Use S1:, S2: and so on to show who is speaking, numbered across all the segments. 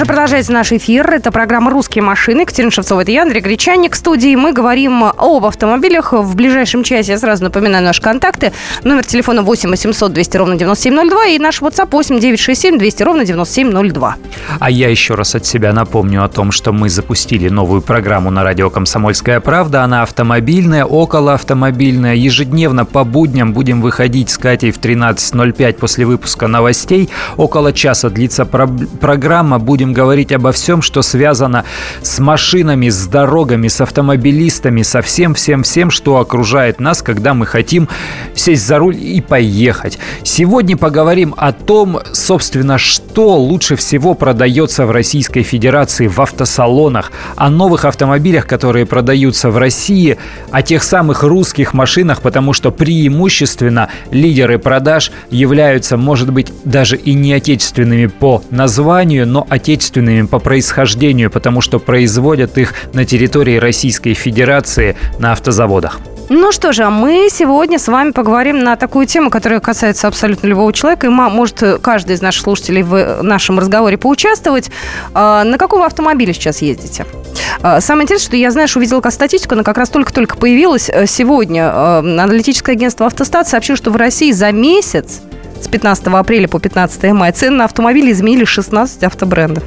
S1: Же, продолжается наш эфир. Это программа «Русские машины». Екатерина Шевцова, это я, Андрей Гречаник. В студии мы говорим об автомобилях. В ближайшем часе я сразу напоминаю наши контакты. Номер телефона 8 800 200 ровно 9702 и наш WhatsApp 8 967 200 ровно 9702.
S2: А я еще раз от себя напомню о том, что мы запустили новую программу на радио «Комсомольская правда». Она автомобильная, околоавтомобильная. Ежедневно по будням будем выходить с Катей в 13.05 после выпуска новостей. Около часа длится про- программа будем говорить обо всем, что связано с машинами, с дорогами, с автомобилистами, со всем-всем-всем, что окружает нас, когда мы хотим сесть за руль и поехать. Сегодня поговорим о том, собственно, что лучше всего продается в Российской Федерации в автосалонах, о новых автомобилях, которые продаются в России, о тех самых русских машинах, потому что преимущественно лидеры продаж являются, может быть, даже и не отечественными по названию, но отечественными по происхождению, потому что производят их на территории Российской Федерации на автозаводах.
S1: Ну что же, мы сегодня с вами поговорим на такую тему, которая касается абсолютно любого человека, и может каждый из наших слушателей в нашем разговоре поучаствовать. А, на каком автомобиле сейчас ездите? А, самое интересное, что я, знаешь, увидела статистику, она как раз только-только появилась э, сегодня. А, аналитическое агентство «Автостат» сообщило, что в России за месяц с 15 апреля по 15 мая цены на автомобили изменили 16 автобрендов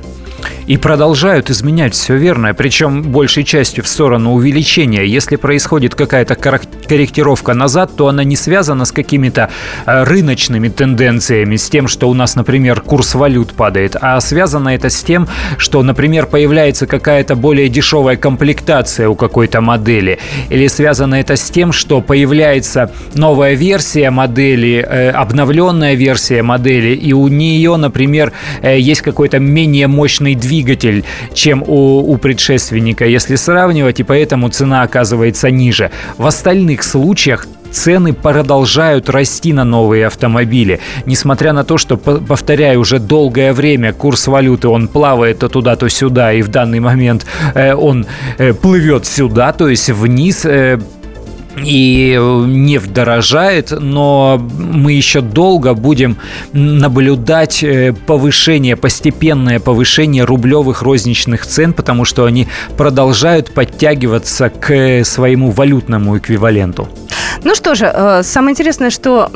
S2: и продолжают изменять все верное, причем большей частью в сторону увеличения. Если происходит какая-то корректировка назад, то она не связана с какими-то э, рыночными тенденциями, с тем, что у нас, например, курс валют падает, а связано это с тем, что, например, появляется какая-то более дешевая комплектация у какой-то модели, или связано это с тем, что появляется новая версия модели, э, обновленная версия модели, и у нее, например, э, есть какой-то менее мощный двигатель, двигатель, чем у, у предшественника, если сравнивать, и поэтому цена оказывается ниже. В остальных случаях цены продолжают расти на новые автомобили. Несмотря на то, что, повторяю, уже долгое время курс валюты, он плавает то туда, то сюда, и в данный момент э, он э, плывет сюда, то есть вниз, э, и э, нефть дорожает, но мы еще долго будем наблюдать э, повышение, постепенное повышение рублевых розничных цен, потому что они продолжают подтягиваться к своему валютному эквиваленту.
S1: Ну что же, э, самое интересное, что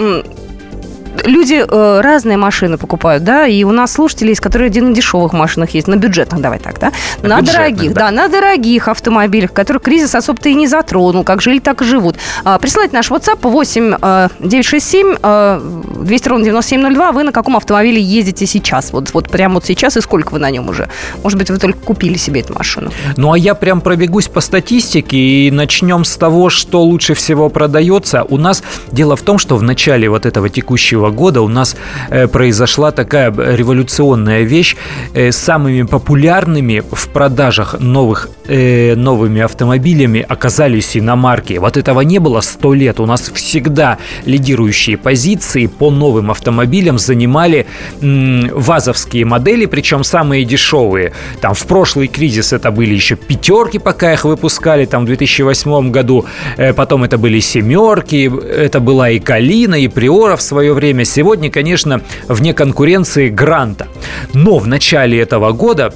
S1: люди э, разные машины покупают, да, и у нас слушатели есть, которые на дешевых машинах есть, на бюджетных, давай так, да, на, на дорогих, да. да, на дорогих автомобилях, которых кризис особо-то и не затронул, как жили, так и живут. А, присылайте наш WhatsApp 8 э, 967 э, 200 ровно 9702, вы на каком автомобиле ездите сейчас, вот, вот прямо вот сейчас, и сколько вы на нем уже? Может быть, вы только купили себе эту машину?
S2: Ну, а я прям пробегусь по статистике и начнем с того, что лучше всего продается. У нас дело в том, что в начале вот этого текущего года у нас э, произошла такая революционная вещь. Э, самыми популярными в продажах новых, э, новыми автомобилями оказались иномарки. Вот этого не было сто лет. У нас всегда лидирующие позиции по новым автомобилям занимали вазовские модели, причем самые дешевые. Там в прошлый кризис это были еще пятерки, пока их выпускали, там в 2008 году. Потом это были семерки, это была и Калина, и Приора в свое время сегодня, конечно, вне конкуренции Гранта. Но в начале этого года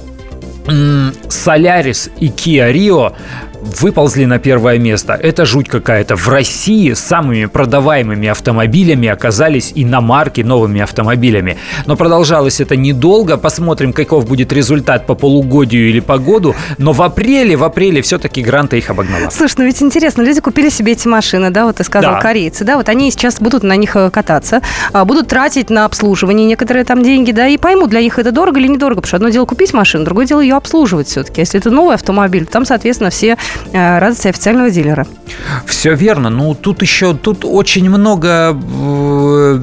S2: Солярис и Kia Rio выползли на первое место. Это жуть какая-то. В России самыми продаваемыми автомобилями оказались иномарки новыми автомобилями. Но продолжалось это недолго. Посмотрим, каков будет результат по полугодию или по году. Но в апреле, в апреле все-таки Гранта их обогнала.
S1: Слушай, ну ведь интересно, люди купили себе эти машины, да, вот ты сказал, да. корейцы, да, вот они сейчас будут на них э, кататься, а, будут тратить на обслуживание некоторые там деньги, да, и поймут, для них это дорого или недорого, потому что одно дело купить машину, другое дело ее обслуживать все-таки. Если это новый автомобиль, там, соответственно, все радости официального дилера.
S2: Все верно. Ну, тут еще, тут очень много, э,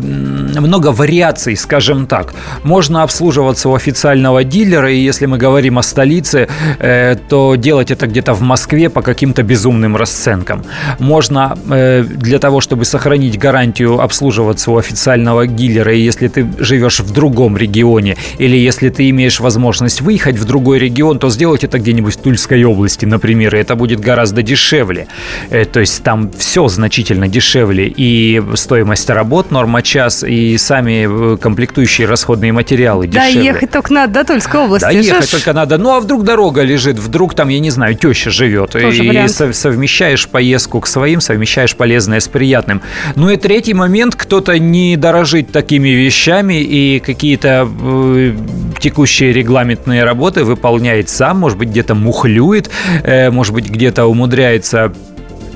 S2: много вариаций, скажем так. Можно обслуживаться у официального дилера, и если мы говорим о столице, э, то делать это где-то в Москве по каким-то безумным расценкам. Можно для того, чтобы сохранить гарантию обслуживаться у официального дилера, и если ты живешь в другом регионе, или если ты имеешь возможность выехать в другой регион, то сделать это где-нибудь в Тульской области, например, и это будет гораздо дешевле. Э, то есть там все значительно дешевле. И стоимость работ, норма час, и сами э, комплектующие расходные материалы дешевле.
S1: Да, ехать только надо до Тульской области. Да,
S2: ехать только надо. Ну, а вдруг дорога лежит, вдруг там, я не знаю, теща живет. Тоже и вариант. совмещаешь поездку к своим, совмещаешь полезное с приятным. Ну и третий момент, кто-то не дорожит такими вещами и какие-то э, текущие регламентные работы выполняет сам, может быть, где-то мухлюет, э, может быть, где-то умудряется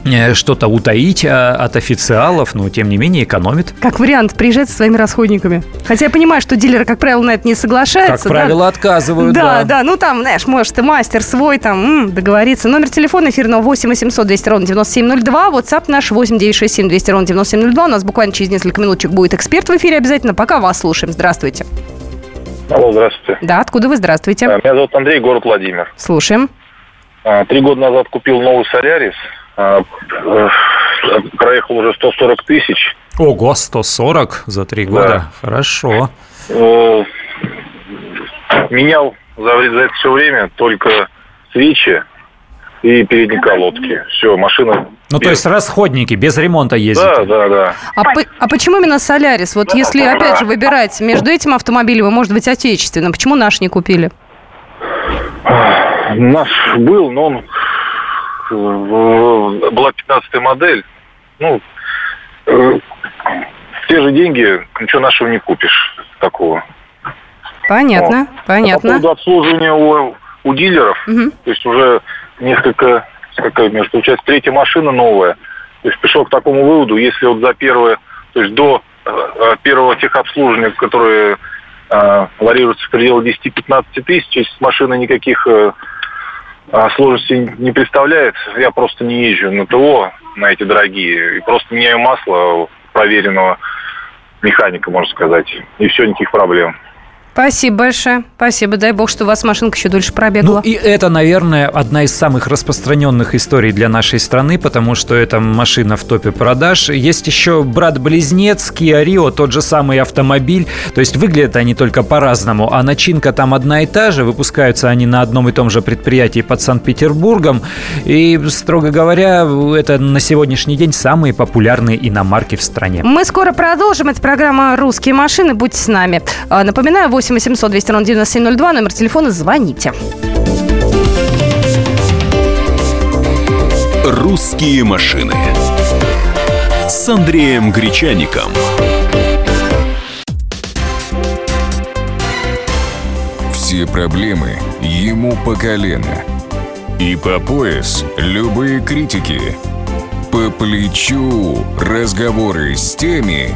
S2: Э, что-то утаить а, от официалов, но тем не менее экономит.
S1: Как вариант, приезжать со своими расходниками. Хотя я понимаю, что дилеры, как правило, на это не соглашаются.
S2: Как правило, да? отказывают.
S1: Да, да, да. Ну там, знаешь, может, и мастер свой, там, м, договориться. Номер телефона эфирного 8 800 200 ровно 9702. WhatsApp наш 8 967 200 ровно 9702. У нас буквально через несколько минуточек будет эксперт в эфире обязательно. Пока вас слушаем. Здравствуйте.
S3: Алло, здравствуйте.
S1: Да, откуда вы? Здравствуйте.
S3: Меня зовут Андрей, город Владимир.
S1: Слушаем.
S3: А, три года назад купил новый Солярис. А, э, проехал уже 140 тысяч.
S2: Ого, 140 за три года. Да. Хорошо.
S3: Э, менял за, за это все время только свечи и передние колодки. Все, машина...
S2: Ну, без... то есть расходники, без ремонта ездят.
S3: Да, да, да.
S1: А, по, а почему именно Солярис? Вот если, опять же, выбирать между этим автомобилем и, может быть, отечественным, почему наш не купили?
S3: Наш был, но он была 15 модель. Ну, э, те же деньги, ничего нашего не купишь такого.
S1: Понятно, вот. понятно.
S3: А по поводу обслуживания у, у дилеров, угу. то есть уже несколько, какая, между получается, третья машина новая. То есть пришел к такому выводу, если вот за первое, то есть до э, первого техобслуживания, которое э, варьируется в пределах 10-15 тысяч, если машина никаких э, а, сложности не представляет. Я просто не езжу на ТО, на эти дорогие, и просто меняю масло проверенного механика, можно сказать. И все, никаких проблем.
S1: Спасибо большое. Спасибо. Дай бог, что у вас машинка еще дольше пробегала.
S2: Ну, и это, наверное, одна из самых распространенных историй для нашей страны, потому что эта машина в топе продаж. Есть еще брат-близнец Kia Rio, тот же самый автомобиль. То есть выглядят они только по-разному, а начинка там одна и та же. Выпускаются они на одном и том же предприятии под Санкт-Петербургом. И, строго говоря, это на сегодняшний день самые популярные иномарки в стране.
S1: Мы скоро продолжим. Это программа «Русские машины». Будьте с нами. А, напоминаю, 8 8 800 200 ровно 9702, номер телефона, звоните.
S4: «Русские машины» с Андреем Гречаником.
S5: Все проблемы ему по колено. И по пояс любые критики. По плечу разговоры с теми,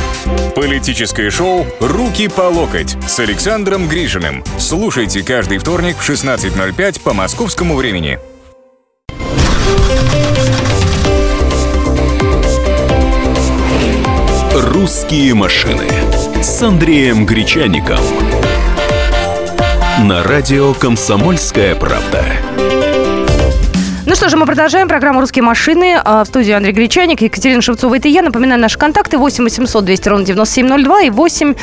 S5: Политическое шоу «Руки по локоть» с Александром Грижиным. Слушайте каждый вторник в 16.05 по московскому времени.
S4: «Русские машины» с Андреем Гречаником. На радио «Комсомольская правда».
S1: Ну что же, мы продолжаем программу «Русские машины». А, в студии Андрей Гречаник, Екатерина Шевцова. Это я. Напоминаю, наши контакты 8 800 200 ровно 9702 и 8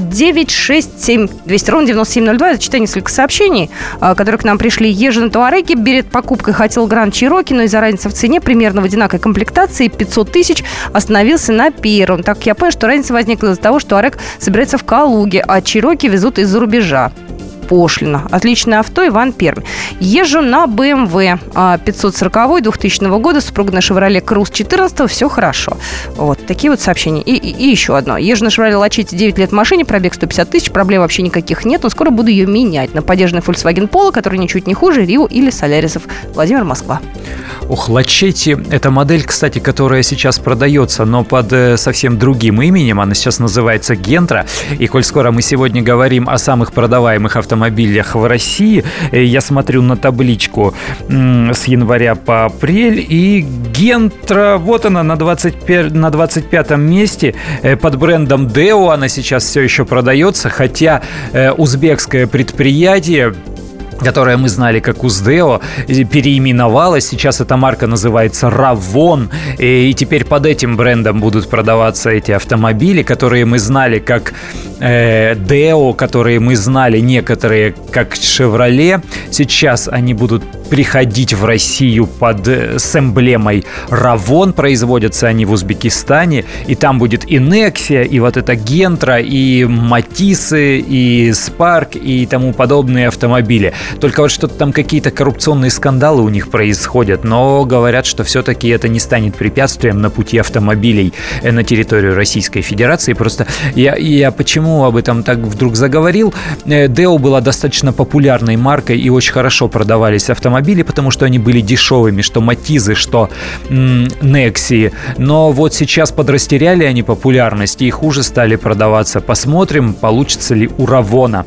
S1: 967 200 ровно 9702. Я зачитаю несколько сообщений, а, которые к нам пришли. Ежин Туареги берет покупкой хотел Гранд Чироки, но из-за разницы в цене примерно в одинаковой комплектации 500 тысяч остановился на первом. Так я понял, что разница возникла из-за того, что Туарек собирается в Калуге, а Чироки везут из-за рубежа пошлина. Отличное авто, Иван Пермь. Езжу на BMW 540 2000 года, супруга на Chevrolet Cruze 14 все хорошо. Вот, такие вот сообщения. И, и, и еще одно. Езжу на Chevrolet Lachete 9 лет в машине, пробег 150 тысяч, проблем вообще никаких нет, но скоро буду ее менять на поддержанный Volkswagen Polo, который ничуть не хуже Рио или Солярисов. Владимир Москва.
S2: Ух, Лачетти – это модель, кстати, которая сейчас продается, но под э, совсем другим именем. Она сейчас называется Гентра. И коль скоро мы сегодня говорим о самых продаваемых автомобилях автомобилях в России. Я смотрю на табличку с января по апрель, и Гентра, вот она на, 25, на 25 месте под брендом Deo. Она сейчас все еще продается, хотя узбекское предприятие которое мы знали как Уздео, переименовалась. Сейчас эта марка называется Равон. И теперь под этим брендом будут продаваться эти автомобили, которые мы знали как э, Deo, которые мы знали некоторые как Chevrolet. Сейчас они будут приходить в Россию под э, с эмблемой Равон. Производятся они в Узбекистане. И там будет и Nexia, и вот эта Гентра, и Матисы, и Spark, и тому подобные автомобили. Только вот что-то там какие-то коррупционные скандалы у них происходят, но говорят, что все-таки это не станет препятствием на пути автомобилей э, на территорию Российской Федерации. Просто я, я почему об этом так вдруг заговорил? Э, была достаточно популярной маркой и очень хорошо продавались автомобили, потому что они были дешевыми, что Матизы, что Некси. Но вот сейчас подрастеряли они популярность и хуже стали продаваться. Посмотрим, получится ли у Равона.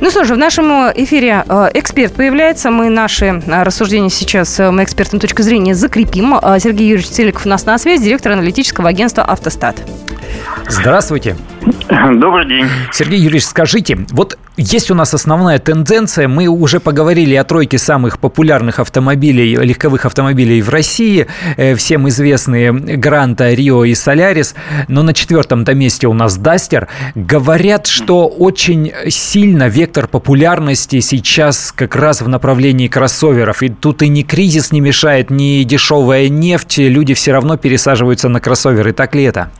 S1: Ну же, в нашем эфире э, эксперт появляется. Мы наши э, рассуждения сейчас э, мы экспертной точки зрения закрепим. Сергей Юрьевич Целиков у нас на связи, директор аналитического агентства «Автостат».
S2: Здравствуйте.
S6: Добрый день.
S2: Сергей Юрьевич, скажите, вот есть у нас основная тенденция, мы уже поговорили о тройке самых популярных автомобилей, легковых автомобилей в России, э, всем известные Гранта, Рио и Солярис, но на четвертом-то месте у нас Дастер. Говорят, что очень сильно вектор популярности сейчас как раз в направлении кроссоверов, и тут и ни кризис не мешает, ни дешевая нефть, люди все равно пересаживаются на кроссоверы, так ли это?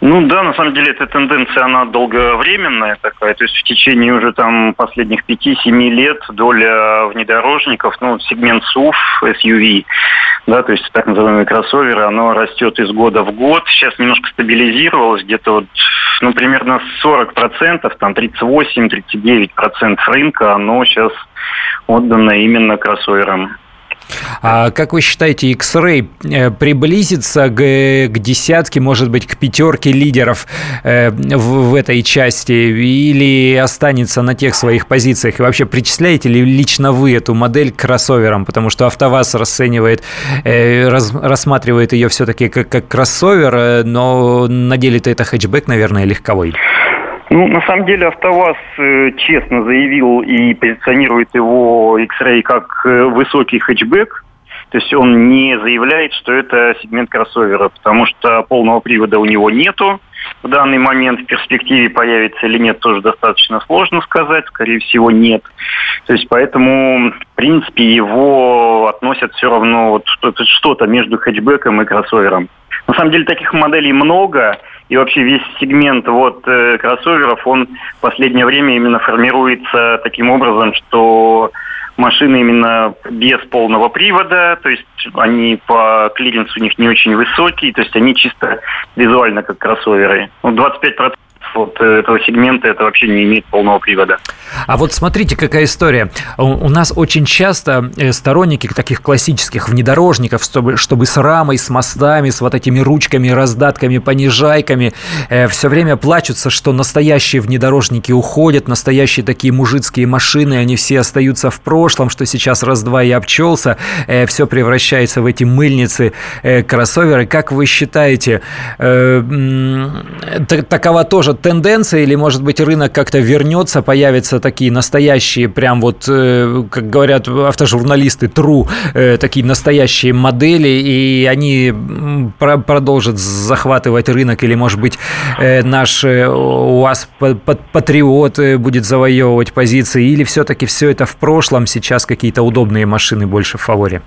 S6: Ну да, на самом деле эта тенденция, она долговременная такая, то есть в течение уже там последних 5-7 лет доля внедорожников, ну, сегмент SUV, SUV, да, то есть так называемые кроссоверы, оно растет из года в год, сейчас немножко стабилизировалось, где-то вот, ну, примерно 40%, там 38-39% рынка, оно сейчас отдано именно кроссоверам.
S2: А как вы считаете, X-Ray э, приблизится к, к десятке, может быть, к пятерке лидеров э, в, в этой части или останется на тех своих позициях? И вообще, причисляете ли лично вы эту модель к кроссоверам? Потому что АвтоВАЗ расценивает, э, раз, рассматривает ее все-таки как, как кроссовер, но на деле-то это хэтчбэк, наверное, легковой.
S6: Ну, на самом деле, АвтоВАЗ э, честно заявил и позиционирует его X-Ray как э, высокий хэтчбэк. То есть он не заявляет, что это сегмент кроссовера, потому что полного привода у него нету. В данный момент в перспективе появится или нет, тоже достаточно сложно сказать. Скорее всего, нет. То есть поэтому, в принципе, его относят все равно вот что-то между хэтчбеком и кроссовером. На самом деле таких моделей много, и вообще весь сегмент вот э, кроссоверов, он в последнее время именно формируется таким образом, что машины именно без полного привода, то есть они по клиренсу у них не очень высокие, то есть они чисто визуально как кроссоверы. Ну, 25% вот э, этого сегмента это вообще не имеет полного привода.
S2: А вот смотрите, какая история. У нас очень часто э, сторонники таких классических внедорожников, чтобы, чтобы с рамой, с мостами, с вот этими ручками, раздатками, понижайками, э, все время плачутся, что настоящие внедорожники уходят, настоящие такие мужицкие машины, они все остаются в прошлом, что сейчас раз-два и обчелся, э, все превращается в эти мыльницы, э, кроссоверы. Как вы считаете, э, такова тоже тенденция или, может быть, рынок как-то вернется, появятся такие настоящие, прям вот, э, как говорят автожурналисты, true, э, такие настоящие модели, и они продолжат захватывать рынок, или, может быть, э, наш УАЗ Патриот будет завоевывать позиции, или все-таки все это в прошлом, сейчас какие-то удобные машины больше в фаворе?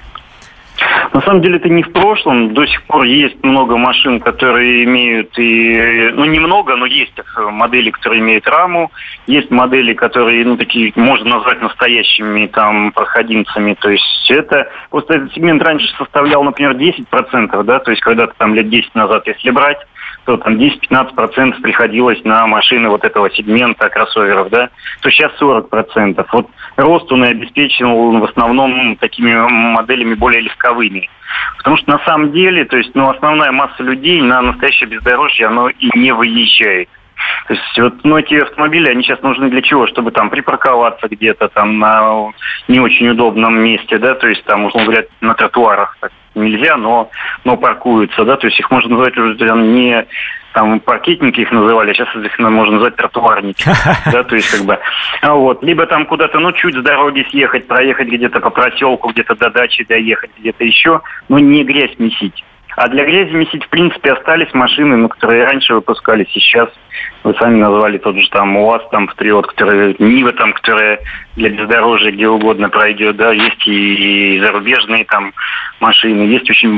S6: На самом деле это не в прошлом. До сих пор есть много машин, которые имеют и... Ну, немного, но есть модели, которые имеют раму. Есть модели, которые, ну, такие, можно назвать настоящими там проходимцами. То есть это... Просто этот сегмент раньше составлял, например, 10%, да, то есть когда-то там лет 10 назад, если брать, то там 10-15% приходилось на машины вот этого сегмента кроссоверов, да, то сейчас 40%. Вот рост он и обеспечен в основном такими моделями более легковыми. Потому что на самом деле, то есть, ну, основная масса людей на настоящее бездорожье, оно и не выезжает. То есть вот ну, эти автомобили, они сейчас нужны для чего? Чтобы там припарковаться где-то там на не очень удобном месте, да, то есть там, условно говоря, на тротуарах так нельзя, но, но паркуются, да, то есть их можно назвать уже там, не там паркетники их называли, сейчас их можно назвать тротуарники, да, то есть как бы, а вот, либо там куда-то, ну, чуть с дороги съехать, проехать где-то по проселку, где-то до дачи доехать, где-то еще, но не грязь месить. А для грязи месить, в принципе, остались машины, ну, которые раньше выпускались, сейчас вы сами назвали тот же там УАЗ, там, Патриот, который, Нива там, которая для бездорожья где угодно пройдет, да, есть и, и зарубежные там машины, есть очень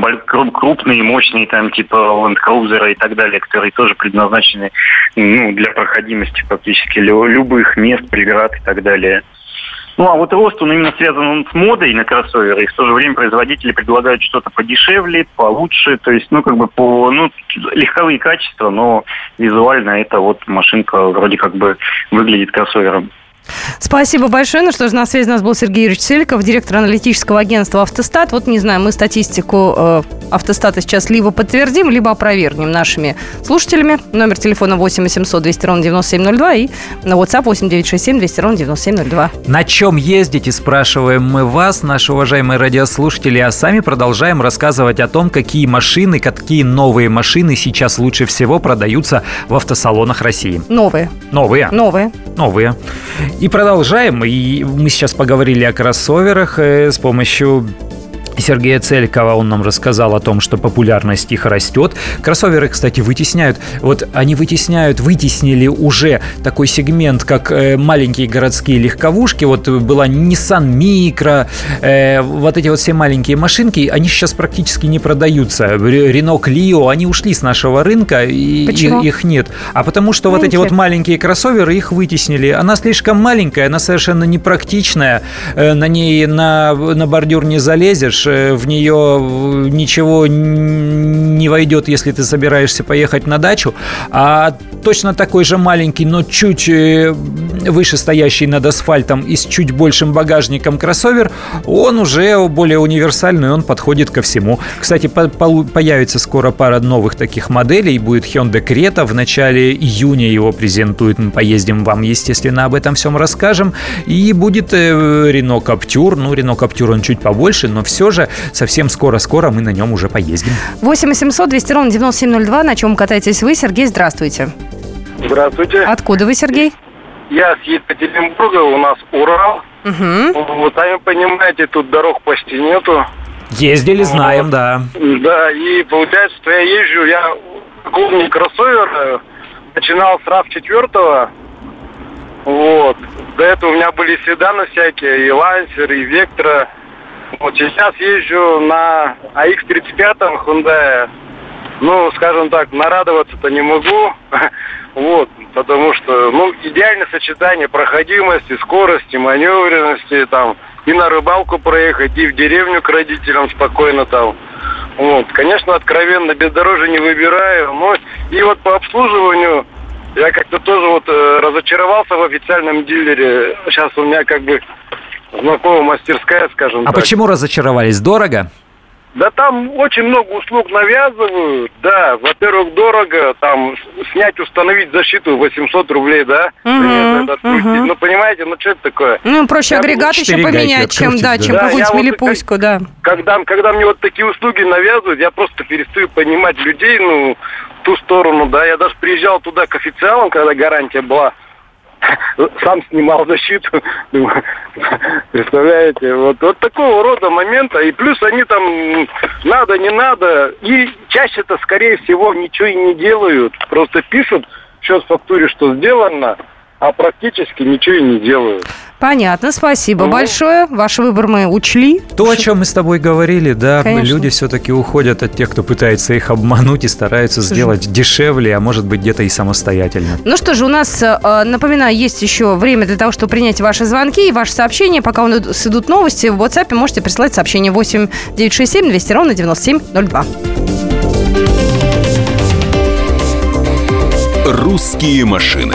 S6: крупные, мощные там, типа Land Cruiser и так далее, которые тоже предназначены, ну, для проходимости практически любых мест, преград и так далее. Ну, а вот рост, он именно связан с модой на кроссоверы, и в то же время производители предлагают что-то подешевле, получше, то есть, ну, как бы по, ну, легковые качества, но визуально это вот машинка вроде как бы выглядит кроссовером.
S1: Спасибо большое. Ну что ж, на связи у нас был Сергей Юрьевич Селиков, директор аналитического агентства «Автостат». Вот не знаю, мы статистику э, «Автостата» сейчас либо подтвердим, либо опровергнем нашими слушателями. Номер телефона 8 800 200 ровно 9702 и на WhatsApp 8 967 200 ровно 9702.
S2: На чем ездите, спрашиваем мы вас, наши уважаемые радиослушатели, а сами продолжаем рассказывать о том, какие машины, какие новые машины сейчас лучше всего продаются в автосалонах России.
S1: Новые.
S2: Новые.
S1: Новые.
S2: Новые. И продолжаем. И мы сейчас поговорили о кроссоверах э, с помощью Сергея Целькова, он нам рассказал о том, что популярность их растет. Кроссоверы, кстати, вытесняют, вот они вытесняют, вытеснили уже такой сегмент, как э, маленькие городские легковушки. Вот была Nissan Micro, э, вот эти вот все маленькие машинки, они сейчас практически не продаются. Renault Clio, они ушли с нашего рынка, и Почему? их нет. А потому что вот эти вот маленькие кроссоверы, их вытеснили. Она слишком маленькая, она совершенно непрактичная, э, на ней на, на бордюр не залезешь, Э, в нее ничего не войдет, если ты собираешься поехать на дачу, а точно такой же маленький, но чуть э, выше стоящий над асфальтом и с чуть большим багажником кроссовер, он уже более универсальный, он подходит ко всему. Кстати, появится скоро пара новых таких моделей, будет Hyundai Creta, в начале июня его презентуют, мы поездим вам, естественно, об этом всем расскажем, и будет э, Renault Captur, ну, Renault Captur он чуть побольше, но все же совсем скоро-скоро мы на нем уже поездим.
S1: 8 800 200 ровно 9702, на чем катаетесь вы. Сергей, здравствуйте.
S7: Здравствуйте.
S1: Откуда вы, Сергей?
S7: Я с Екатеринбурга, у нас Урал. Угу. Вот, сами понимаете, тут дорог почти нету.
S2: Ездили, знаем, вот. да.
S7: Да, и получается, что я езжу, я клубный кроссовер, э, начинал с RAV4, вот. До этого у меня были седаны всякие, и Лансер, и Вектора. Вот сейчас езжу на AX35 Hyundai. Ну, скажем так, нарадоваться-то не могу. Вот, потому что, ну, идеальное сочетание проходимости, скорости, маневренности, там, и на рыбалку проехать, и в деревню к родителям спокойно там. Вот, конечно, откровенно бездорожье не выбираю, но и вот по обслуживанию я как-то тоже вот э, разочаровался в официальном дилере. Сейчас у меня как бы знакомая мастерская, скажем
S2: а
S7: так.
S2: А почему разочаровались? Дорого?
S7: Да там очень много услуг навязывают, да. Во-первых, дорого, там снять, установить защиту 800 рублей, да.
S1: Угу, угу.
S7: Ну, понимаете, ну что это такое?
S1: Ну, проще я агрегат еще поменять, чем, да, чем да, какую-нибудь милипуську, вот, да.
S7: Когда, когда мне вот такие услуги навязывают, я просто перестаю понимать людей, ну, ту сторону, да. Я даже приезжал туда к официалам, когда гарантия была сам снимал защиту. Представляете? Вот, вот такого рода момента. И плюс они там надо, не надо. И чаще-то, скорее всего, ничего и не делают. Просто пишут в фактуре, что сделано, а практически ничего и не делают.
S1: Понятно, спасибо ну. большое. Ваш выбор мы учли.
S2: То, о чем мы с тобой говорили, да, Конечно. люди все-таки уходят от тех, кто пытается их обмануть и стараются Слушай. сделать дешевле, а может быть где-то и самостоятельно.
S1: Ну что же, у нас, э, напоминаю, есть еще время для того, чтобы принять ваши звонки и ваши сообщения. Пока у нас идут новости, в WhatsApp можете присылать сообщение 8 967 200 ровно 9702.
S4: «Русские машины»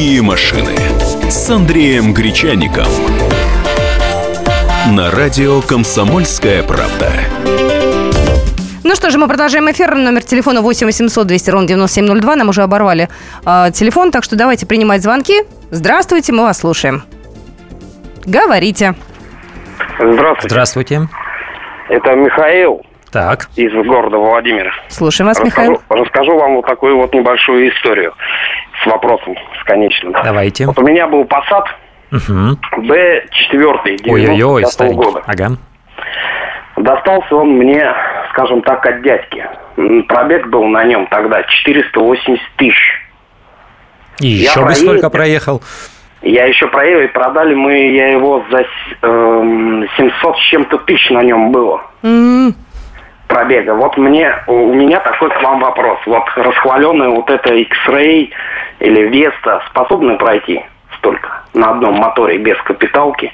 S4: «Русские машины» с Андреем Гречаником. На радио «Комсомольская правда».
S1: Ну что же, мы продолжаем эфир. Номер телефона 8 800 200 ровно 9702. Нам уже оборвали э, телефон, так что давайте принимать звонки. Здравствуйте, мы вас слушаем. Говорите.
S8: Здравствуйте.
S2: Здравствуйте.
S8: Это Михаил
S2: Так.
S8: из города Владимира.
S1: Слушаем вас,
S8: расскажу,
S1: Михаил.
S8: расскажу вам вот такую вот небольшую историю с вопросом, с конечным.
S2: Давайте.
S8: Вот у меня был
S2: Мгм.
S8: B4
S2: Ой-ой-ой,
S8: 95
S2: старенький.
S8: года.
S2: Ага.
S8: Достался он мне, скажем так, от дядьки. Пробег был на нем тогда 480 тысяч.
S2: И
S8: Я
S2: еще бы
S8: проездил.
S2: столько проехал.
S8: Я еще проехал, и продали мы, я его за с- эм, 700 с чем-то тысяч на нем было.
S1: М,
S8: пробега. Вот мне, у меня такой к вам вопрос. Вот расхваленная вот эта X-Ray или Vesta способны пройти столько на одном моторе без капиталки?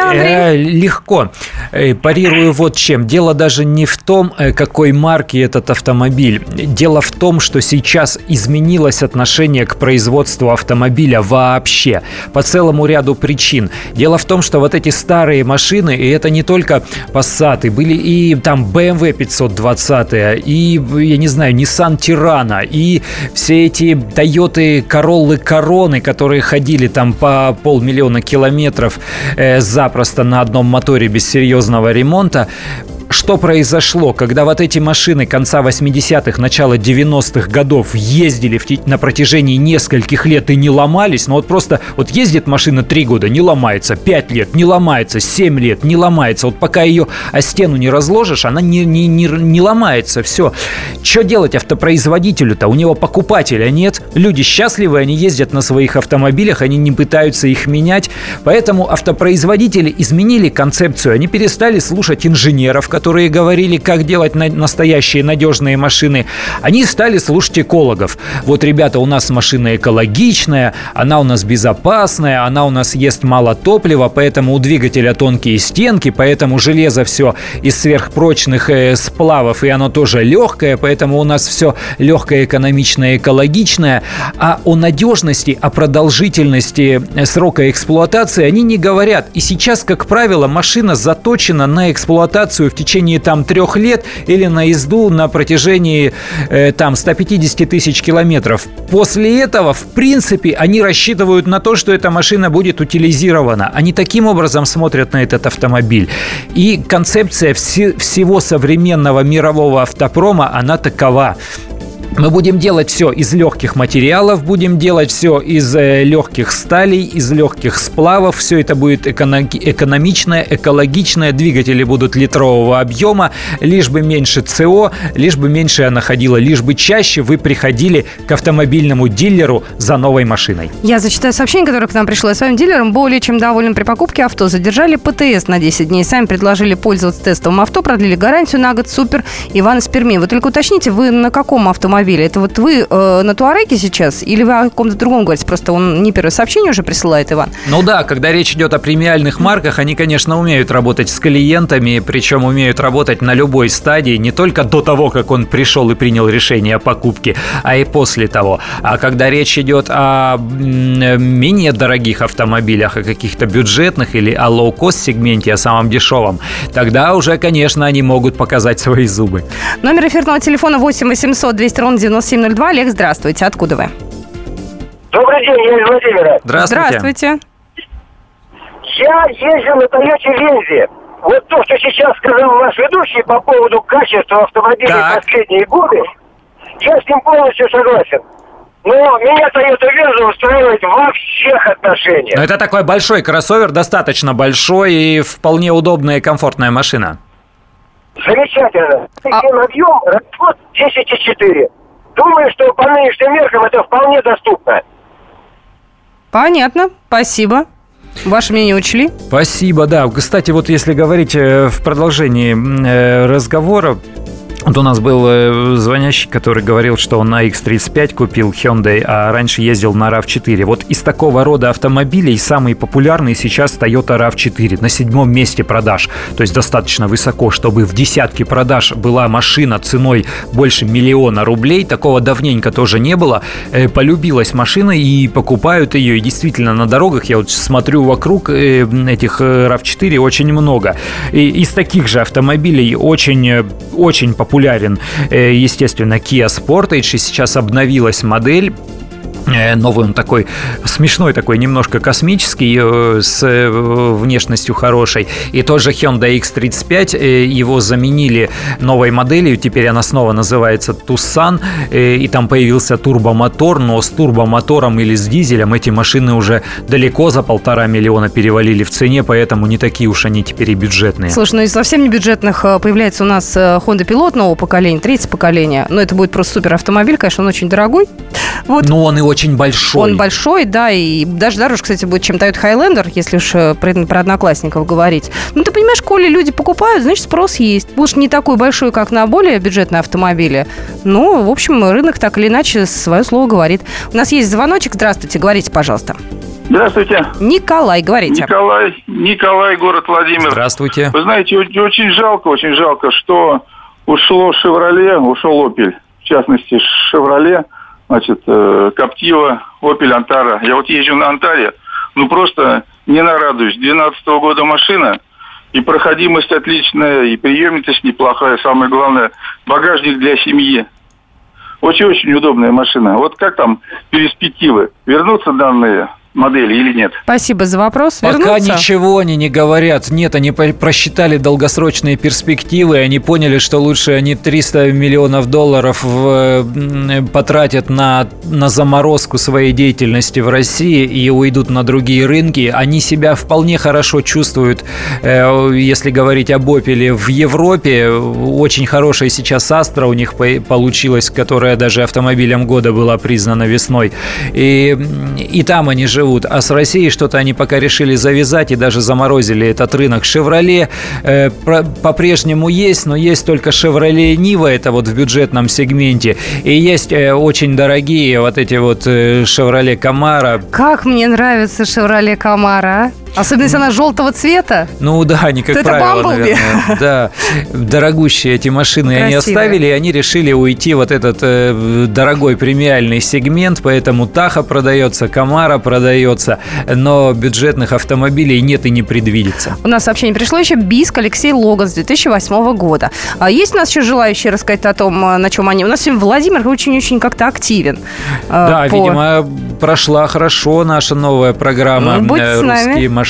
S1: Андрей.
S2: Э, Легко. Э, Парирую вот чем. Дело даже не в том, э, какой марки этот автомобиль. Дело в том, что сейчас изменилось отношение к производству автомобиля вообще. По целому ряду причин. Дело в том, что вот эти старые машины, и это не только Passat, были и там BMW 520, и, я не знаю, Nissan Tirana, и все эти Toyota Corolla Короны, которые ходили там по полмиллиона километров запросто на одном моторе без серьезного ремонта. Что произошло, когда вот эти машины конца 80-х, начала 90-х годов ездили в на протяжении нескольких лет и не ломались? Ну вот просто вот ездит машина 3 года, не ломается, 5 лет, не ломается, 7 лет, не ломается. Вот пока ее о стену не разложишь, она не, не, не, не ломается, все. Что делать автопроизводителю-то? У него покупателя нет, люди счастливы, они ездят на своих автомобилях, они не пытаются их менять. Поэтому автопроизводители изменили концепцию. Они перестали слушать инженеров, которые говорили, как делать на- настоящие надежные машины. Они стали слушать экологов. Вот, ребята, у нас машина экологичная, она у нас безопасная, она у нас ест мало топлива, поэтому у двигателя тонкие стенки, поэтому железо все из сверхпрочных э, сплавов, и оно тоже легкое, поэтому у нас все легкое, экономичное, экологичное. А о надежности, о продолжительности э, срока эксплуатации они не говорят. И сейчас, как правило, машина заточена на эксплуатацию в течение там трех лет или на езду на протяжении э, там 150 тысяч километров. После этого, в принципе, они рассчитывают на то, что эта машина будет утилизирована. Они таким образом смотрят на этот автомобиль. И концепция все- всего современного мирового автопрома, она такова. Мы будем делать все из легких материалов, будем делать все из э, легких сталей, из легких сплавов. Все это будет эконо- экономичное, экологичное. Двигатели будут литрового объема, лишь бы меньше СО, лишь бы меньше она ходила, лишь бы чаще вы приходили к автомобильному дилеру за новой машиной.
S1: Я зачитаю сообщение, которое к нам пришло. Своим дилером более чем доволен при покупке авто. Задержали ПТС на 10 дней. Сами предложили пользоваться тестовым авто. Продлили гарантию на год. Супер. Иван из Перми. Вы только уточните, вы на каком автомобиле? Это вот вы э, на Туареге сейчас? Или вы о каком-то другом говорите? Просто он не первое сообщение уже присылает, Иван.
S2: Ну да, когда речь идет о премиальных марках, они, конечно, умеют работать с клиентами, причем умеют работать на любой стадии, не только до того, как он пришел и принял решение о покупке, а и после того. А когда речь идет о менее дорогих автомобилях, о каких-то бюджетных или о лоу-кост сегменте, о самом дешевом, тогда уже, конечно, они могут показать свои зубы.
S1: Номер эфирного телефона 8 800 200 ровно 9702. Олег, здравствуйте. Откуда вы?
S9: Добрый день, я из Владимира.
S1: Здравствуйте.
S9: Я ездил на Тойоте Лензе. Вот то, что сейчас сказал ваш ведущий по поводу качества автомобилей в последние годы, я с ним полностью согласен. Но меня Toyota Venza устраивает во всех отношениях.
S2: Но это такой большой кроссовер, достаточно большой и вполне удобная и комфортная машина.
S9: Замечательно. Один объем, расход 10,4. Думаю, что по нынешним меркам это вполне доступно.
S1: Понятно, спасибо. Ваше мнение учли?
S2: Спасибо, да. Кстати, вот если говорить э, в продолжении э, разговора, вот у нас был э, звонящий, который говорил, что он на X35 купил Hyundai, а раньше ездил на RAV4. Вот из такого рода автомобилей самый популярный сейчас Toyota RAV4 на седьмом месте продаж. То есть достаточно высоко, чтобы в десятке продаж была машина ценой больше миллиона рублей. Такого давненько тоже не было. Э, полюбилась машина и покупают ее. И действительно на дорогах я вот смотрю вокруг э, этих RAV4 очень много. И из таких же автомобилей очень, очень популярных популярен, э, естественно, Kia Sportage, и сейчас обновилась модель новый он такой смешной, такой немножко космический, э, с э, внешностью хорошей. И тот же Hyundai X35, его заменили новой моделью, теперь она снова называется Tucson, и там появился турбомотор, но с турбомотором или с дизелем эти машины уже далеко за полтора миллиона перевалили в цене, поэтому не такие уж они теперь и бюджетные.
S1: Слушай, ну из совсем не бюджетных появляется у нас Honda Pilot нового поколения, третье поколение, но это будет просто супер автомобиль, конечно, он очень дорогой.
S2: Вот. Но он и очень большой.
S1: Он большой, да, и даже дороже, кстати, будет, чем Toyota Highlander, если уж э, про, про одноклассников говорить. Ну, ты понимаешь, коли люди покупают, значит, спрос есть. Может, не такой большой, как на более бюджетные автомобили, но, в общем, рынок так или иначе свое слово говорит. У нас есть звоночек. Здравствуйте, говорите, пожалуйста.
S10: Здравствуйте.
S1: Николай, говорите.
S10: Николай, Николай, город Владимир.
S2: Здравствуйте.
S10: Вы знаете, очень жалко, очень жалко, что ушло «Шевроле», ушел «Опель». В частности, «Шевроле» значит, э, Коптива, Opel Антара. Я вот езжу на Антаре, ну просто не нарадуюсь. 12 -го года машина, и проходимость отличная, и приемница неплохая. Самое главное, багажник для семьи. Очень-очень удобная машина. Вот как там перспективы? Вернутся данные модели или нет.
S1: Спасибо за вопрос.
S2: Вернуться? Пока ничего они не говорят. Нет, они просчитали долгосрочные перспективы, они поняли, что лучше они 300 миллионов долларов в, потратят на, на заморозку своей деятельности в России и уйдут на другие рынки. Они себя вполне хорошо чувствуют, э, если говорить об Opel, в Европе. Очень хорошая сейчас Астра у них получилась, которая даже автомобилем года была признана весной. И, и там они же живут. А с Россией что-то они пока решили завязать и даже заморозили этот рынок. «Шевроле» э, по-прежнему есть, но есть только «Шевроле Нива», это вот в бюджетном сегменте. И есть э, очень дорогие вот эти вот э, «Шевроле Камара».
S1: Как мне нравится «Шевроле Камара», Особенно если она желтого цвета.
S2: Ну да, они, как правило, наверное. Да, дорогущие эти машины Красивые. они оставили, и они решили уйти вот этот э, дорогой премиальный сегмент, поэтому Таха продается, Камара продается, но бюджетных автомобилей нет и не предвидится.
S1: У нас сообщение пришло еще Биск Алексей Логан с 2008 года. А есть у нас еще желающие рассказать о том, э, на чем они? У нас сегодня Владимир очень-очень как-то активен.
S2: Э, да, по... видимо, прошла хорошо наша новая программа
S1: ну, Будь с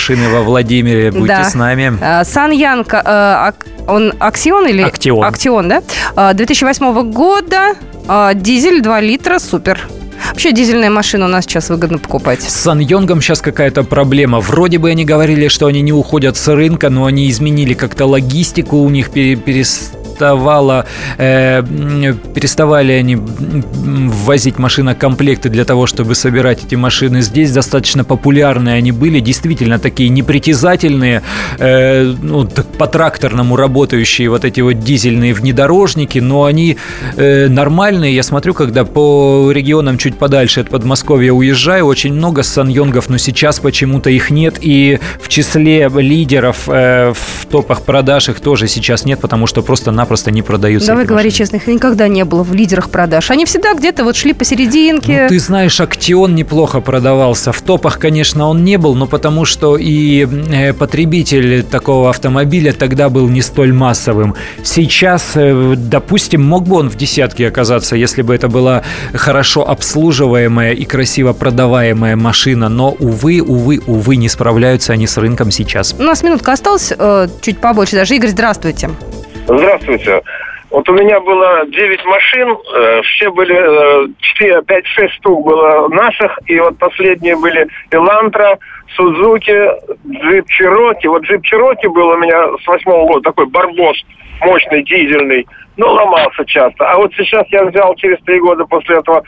S2: машины во Владимире. Будьте
S1: да.
S2: с нами.
S1: Э, Сан Янг, э, он Аксион или?
S2: Актион.
S1: Актион, да? 2008 э, года, дизель 2 литра, супер. Вообще дизельная машина у нас сейчас выгодно покупать.
S2: С Сан Йонгом сейчас какая-то проблема. Вроде бы они говорили, что они не уходят с рынка, но они изменили как-то логистику, у них перес переставала, э, переставали они ввозить машинокомплекты для того, чтобы собирать эти машины. Здесь достаточно популярные они были, действительно такие непритязательные, э, ну, по тракторному работающие вот эти вот дизельные внедорожники, но они э, нормальные. Я смотрю, когда по регионам чуть подальше от Подмосковья уезжаю, очень много саньонгов, но сейчас почему-то их нет, и в числе лидеров э, в топах продаж их тоже сейчас нет, потому что просто-напросто просто не продаются.
S1: Давай говори честно, их никогда не было в лидерах продаж. Они всегда где-то вот шли посерединке.
S2: Ну, ты знаешь, Актион неплохо продавался. В топах, конечно, он не был, но потому что и э, потребитель такого автомобиля тогда был не столь массовым. Сейчас, э, допустим, мог бы он в десятке оказаться, если бы это была хорошо обслуживаемая и красиво продаваемая машина, но, увы, увы, увы, не справляются они с рынком сейчас.
S1: У нас минутка осталась, э, чуть побольше даже. Игорь, здравствуйте.
S11: Здравствуйте. Вот у меня было 9 машин, э, все были, 4, 5, 6 штук было наших, и вот последние были Элантра, Сузуки, Джип Чироки. Вот Джип Чироки был у меня с восьмого года, такой барбос, мощный, дизельный, но ломался часто. А вот сейчас я взял через три года после этого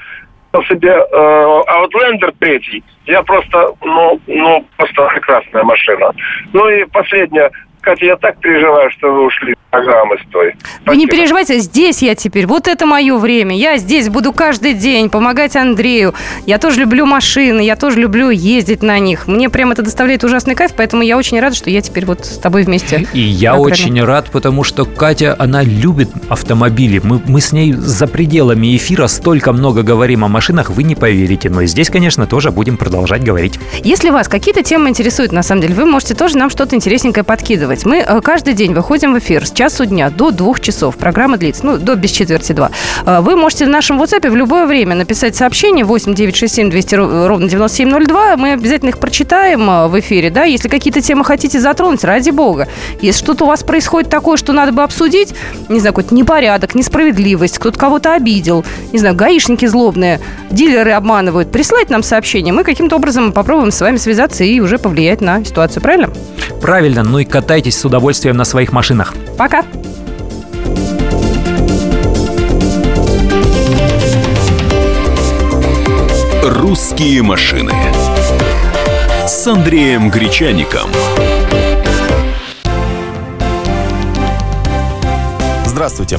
S11: себе э, 3. Я просто, ну, ну, просто прекрасная машина. Ну и последнее. Катя, я так переживаю, что вы ушли программы с той.
S1: Вы не переживайте, здесь я теперь. Вот это мое время. Я здесь буду каждый день помогать Андрею. Я тоже люблю машины, я тоже люблю ездить на них. Мне прям это доставляет ужасный кайф, поэтому я очень рада, что я теперь вот с тобой вместе.
S2: И я очень рад, потому что Катя, она любит автомобили. Мы, мы с ней за пределами эфира столько много говорим о машинах, вы не поверите. Но здесь, конечно, тоже будем продолжать говорить.
S1: Если вас какие-то темы интересуют, на самом деле, вы можете тоже нам что-то интересненькое подкидывать. Мы э, каждый день выходим в эфир с часу дня до двух часов. Программа длится, ну, до без четверти два. Э, вы можете в нашем WhatsApp в любое время написать сообщение 8 967 200 ровно 9702. Мы обязательно их прочитаем э, в эфире, да. Если какие-то темы хотите затронуть, ради бога. Если что-то у вас происходит такое, что надо бы обсудить, не знаю, какой-то непорядок, несправедливость, кто-то кого-то обидел, не знаю, гаишники злобные, дилеры обманывают, присылайте нам сообщение. Мы каким-то образом попробуем с вами связаться и уже повлиять на ситуацию, правильно?
S2: Правильно, ну и катайтесь с удовольствием на своих машинах.
S1: Пока!
S4: «Русские машины» с Андреем Гречаником.
S12: Здравствуйте.